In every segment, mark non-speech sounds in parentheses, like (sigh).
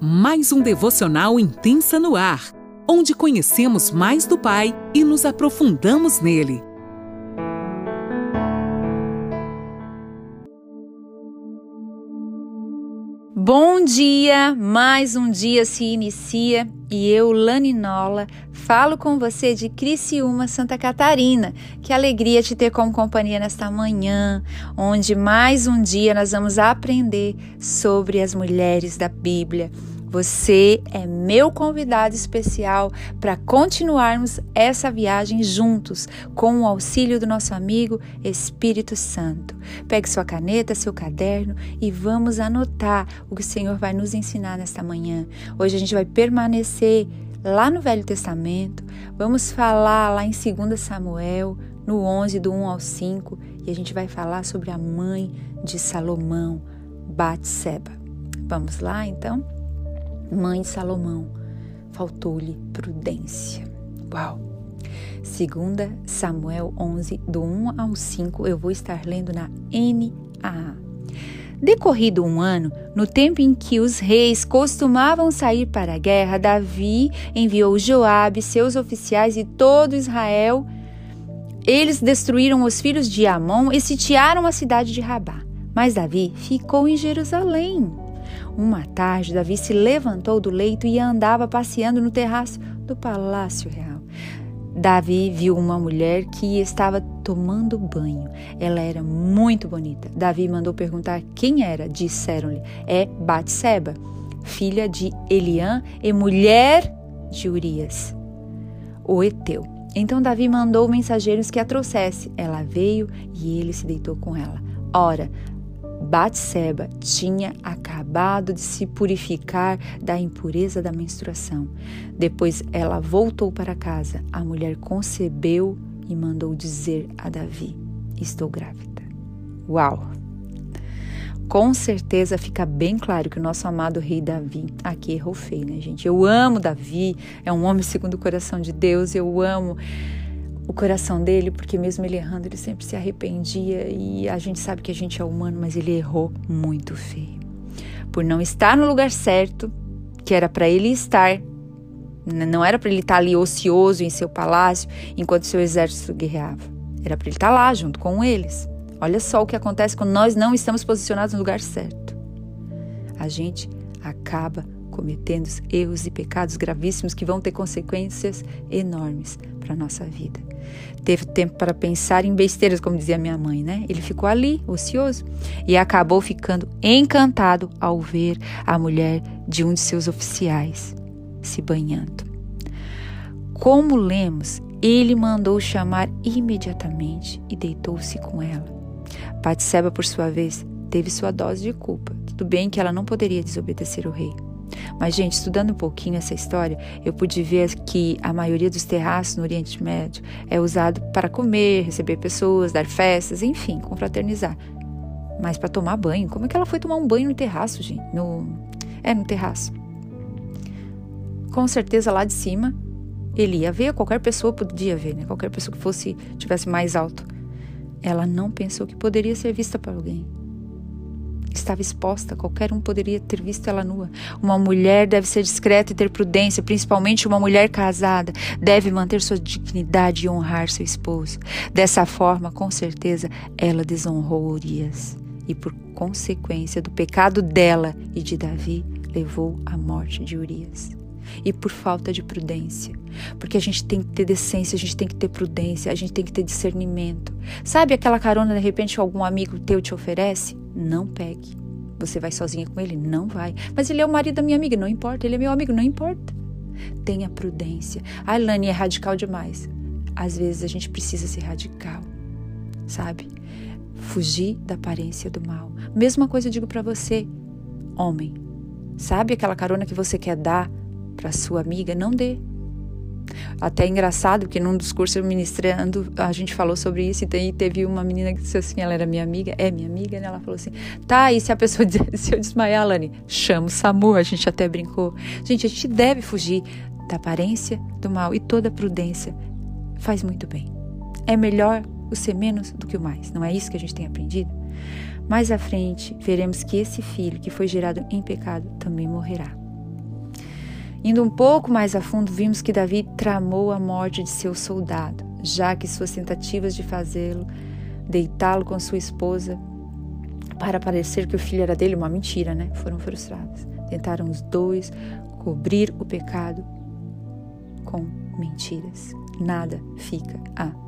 mais um devocional intensa no ar, onde conhecemos mais do Pai e nos aprofundamos nele. Bom dia! Mais um dia se inicia e eu, Lani Nola, falo com você de Criciúma, Santa Catarina. Que alegria te ter como companhia nesta manhã, onde mais um dia nós vamos aprender sobre as mulheres da Bíblia. Você é meu convidado especial para continuarmos essa viagem juntos, com o auxílio do nosso amigo Espírito Santo. Pegue sua caneta, seu caderno e vamos anotar o que o Senhor vai nos ensinar nesta manhã. Hoje a gente vai permanecer lá no Velho Testamento, vamos falar lá em 2 Samuel, no 11, do 1 ao 5, e a gente vai falar sobre a mãe de Salomão, Batseba. Vamos lá então? Mãe Salomão, faltou-lhe prudência. Uau! Segunda Samuel 11, do 1 ao 5, eu vou estar lendo na NAA. Decorrido um ano, no tempo em que os reis costumavam sair para a guerra, Davi enviou Joabe, seus oficiais e todo Israel. Eles destruíram os filhos de Amon e sitiaram a cidade de Rabá. Mas Davi ficou em Jerusalém. Uma tarde, Davi se levantou do leito e andava passeando no terraço do palácio real. Davi viu uma mulher que estava tomando banho. Ela era muito bonita. Davi mandou perguntar quem era. Disseram-lhe: É Batseba, filha de Eliã e mulher de Urias, o Eteu. Então Davi mandou mensageiros que a trouxesse. Ela veio e ele se deitou com ela. Ora, Batseba tinha acabado de se purificar da impureza da menstruação. Depois ela voltou para casa. A mulher concebeu e mandou dizer a Davi: Estou grávida. Uau! Com certeza fica bem claro que o nosso amado rei Davi aqui errou feio, né, gente? Eu amo Davi, é um homem segundo o coração de Deus, eu amo o coração dele, porque mesmo ele errando, ele sempre se arrependia e a gente sabe que a gente é humano, mas ele errou muito feio. Por não estar no lugar certo, que era para ele estar, não era para ele estar ali ocioso em seu palácio enquanto seu exército guerreava. Era para ele estar lá junto com eles. Olha só o que acontece quando nós não estamos posicionados no lugar certo. A gente acaba cometendo erros e pecados gravíssimos que vão ter consequências enormes para a nossa vida. Teve tempo para pensar em besteiras, como dizia minha mãe, né? Ele ficou ali, ocioso, e acabou ficando encantado ao ver a mulher de um de seus oficiais se banhando. Como lemos, ele mandou chamar imediatamente e deitou-se com ela. Batseba, por sua vez, teve sua dose de culpa. Tudo bem que ela não poderia desobedecer o rei. Mas, gente, estudando um pouquinho essa história, eu pude ver que a maioria dos terraços no Oriente Médio é usado para comer, receber pessoas, dar festas, enfim, confraternizar. Mas para tomar banho, como é que ela foi tomar um banho no terraço, gente? No, é, no terraço. Com certeza lá de cima ele ia ver, qualquer pessoa podia ver, né? Qualquer pessoa que fosse tivesse mais alto. Ela não pensou que poderia ser vista por alguém estava exposta, qualquer um poderia ter visto ela nua. Uma mulher deve ser discreta e ter prudência, principalmente uma mulher casada, deve manter sua dignidade e honrar seu esposo. Dessa forma, com certeza, ela desonrou Urias e, por consequência do pecado dela e de Davi, levou à morte de Urias e por falta de prudência. Porque a gente tem que ter decência, a gente tem que ter prudência, a gente tem que ter discernimento. Sabe aquela carona de repente algum amigo teu te oferece? Não pegue. Você vai sozinha com ele? Não vai. Mas ele é o marido da minha amiga, não importa. Ele é meu amigo, não importa. Tenha prudência. A Lani é radical demais. Às vezes a gente precisa ser radical, sabe? Fugir da aparência do mal. Mesma coisa eu digo para você, homem. Sabe aquela carona que você quer dar para sua amiga? Não dê. Até é engraçado que num dos cursos ministrando, a gente falou sobre isso e teve uma menina que disse assim, ela era minha amiga, é minha amiga, né? Ela falou assim, tá, e se a pessoa, (laughs) se eu desmaiar, Lani, chama o SAMU, a gente até brincou. Gente, a gente deve fugir da aparência do mal e toda prudência faz muito bem. É melhor o ser menos do que o mais, não é isso que a gente tem aprendido? Mais à frente, veremos que esse filho que foi gerado em pecado também morrerá. Indo um pouco mais a fundo, vimos que Davi tramou a morte de seu soldado, já que suas tentativas de fazê-lo, deitá-lo com sua esposa, para parecer que o filho era dele, uma mentira, né? Foram frustradas. Tentaram os dois cobrir o pecado com mentiras. Nada fica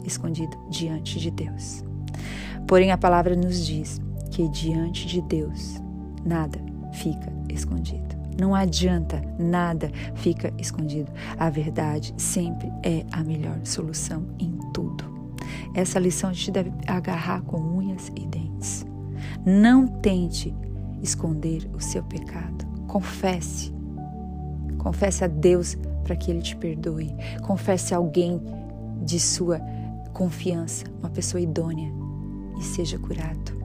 escondido diante de Deus. Porém, a palavra nos diz que diante de Deus nada fica escondido. Não adianta, nada fica escondido. A verdade sempre é a melhor solução em tudo. Essa lição a gente deve agarrar com unhas e dentes. Não tente esconder o seu pecado. Confesse. Confesse a Deus para que Ele te perdoe. Confesse a alguém de sua confiança, uma pessoa idônea, e seja curado.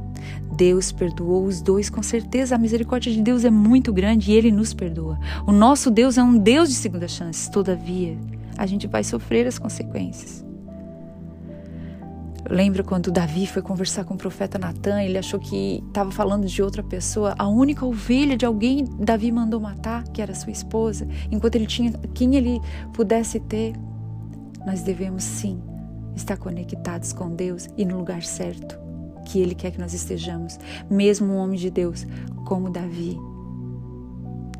Deus perdoou os dois, com certeza a misericórdia de Deus é muito grande e Ele nos perdoa. O nosso Deus é um Deus de segunda chance, todavia, a gente vai sofrer as consequências. Lembra quando Davi foi conversar com o profeta Natan, ele achou que estava falando de outra pessoa, a única ovelha de alguém Davi mandou matar, que era sua esposa, enquanto ele tinha quem ele pudesse ter. Nós devemos sim estar conectados com Deus e no lugar certo que Ele quer que nós estejamos, mesmo um homem de Deus como Davi,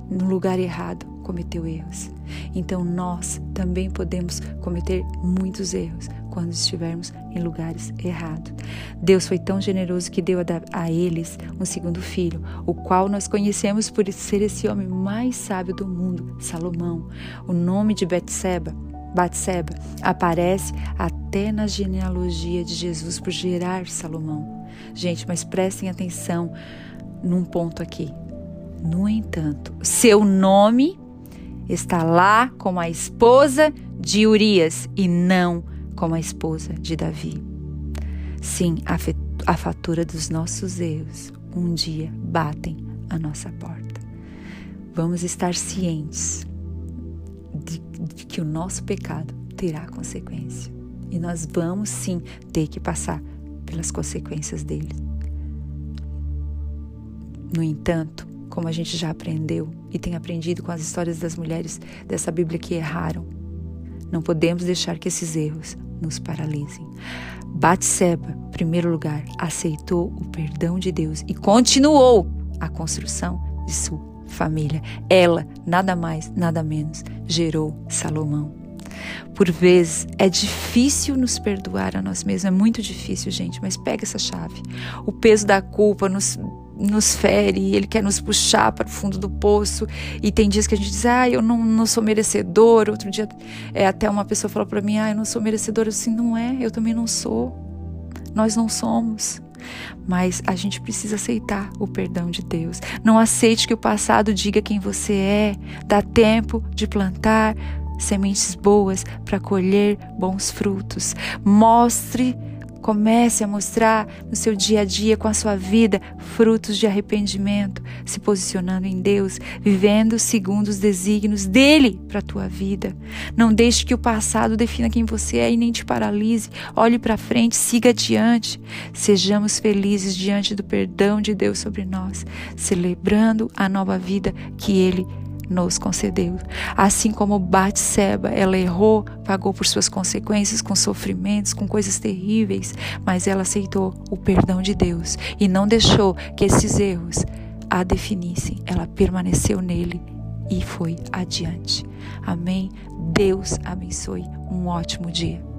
no lugar errado, cometeu erros. Então nós também podemos cometer muitos erros quando estivermos em lugares errados. Deus foi tão generoso que deu a, eles um segundo filho, o qual nós conhecemos por ser esse homem mais sábio do mundo, Salomão. O nome de Betseba Batseba aparece até na genealogia de Jesus por gerar Salomão. Gente, mas prestem atenção num ponto aqui. No entanto, seu nome está lá como a esposa de Urias e não como a esposa de Davi. Sim, a fatura dos nossos erros um dia batem a nossa porta. Vamos estar cientes de, de que o nosso pecado terá consequência. E nós vamos sim ter que passar pelas consequências dele. No entanto, como a gente já aprendeu e tem aprendido com as histórias das mulheres dessa Bíblia que erraram, não podemos deixar que esses erros nos paralisem. Batseba, em primeiro lugar, aceitou o perdão de Deus e continuou a construção de sua família. Ela, nada mais, nada menos, gerou Salomão. Por vezes é difícil nos perdoar a nós mesmos, é muito difícil, gente, mas pega essa chave. O peso da culpa nos, nos fere, ele quer nos puxar para o fundo do poço. E tem dias que a gente diz, ah, eu não, não sou merecedor. Outro dia, é, até uma pessoa falou para mim, ah, eu não sou merecedor. Eu assim, não é, eu também não sou. Nós não somos mas a gente precisa aceitar o perdão de Deus. Não aceite que o passado diga quem você é. Dá tempo de plantar sementes boas para colher bons frutos. Mostre Comece a mostrar no seu dia a dia, com a sua vida, frutos de arrependimento, se posicionando em Deus, vivendo segundo os desígnios dele para a tua vida. Não deixe que o passado defina quem você é e nem te paralise. Olhe para frente, siga adiante. Sejamos felizes diante do perdão de Deus sobre nós, celebrando a nova vida que ele nos concedeu. Assim como Batseba, ela errou, pagou por suas consequências com sofrimentos, com coisas terríveis, mas ela aceitou o perdão de Deus e não deixou que esses erros a definissem. Ela permaneceu nele e foi adiante. Amém. Deus abençoe. Um ótimo dia.